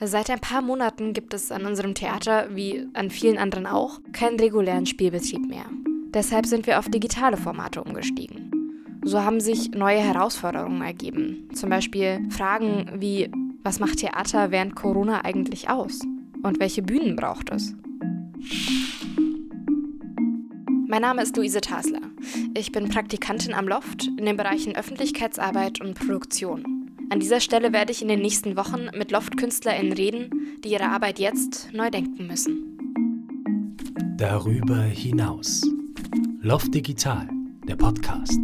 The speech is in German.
Seit ein paar Monaten gibt es an unserem Theater, wie an vielen anderen auch, keinen regulären Spielbetrieb mehr. Deshalb sind wir auf digitale Formate umgestiegen. So haben sich neue Herausforderungen ergeben. Zum Beispiel Fragen wie, was macht Theater während Corona eigentlich aus? Und welche Bühnen braucht es? Mein Name ist Luise Tasler. Ich bin Praktikantin am Loft in den Bereichen Öffentlichkeitsarbeit und Produktion. An dieser Stelle werde ich in den nächsten Wochen mit Loft-KünstlerInnen reden, die ihre Arbeit jetzt neu denken müssen. Darüber hinaus. Loft Digital, der Podcast.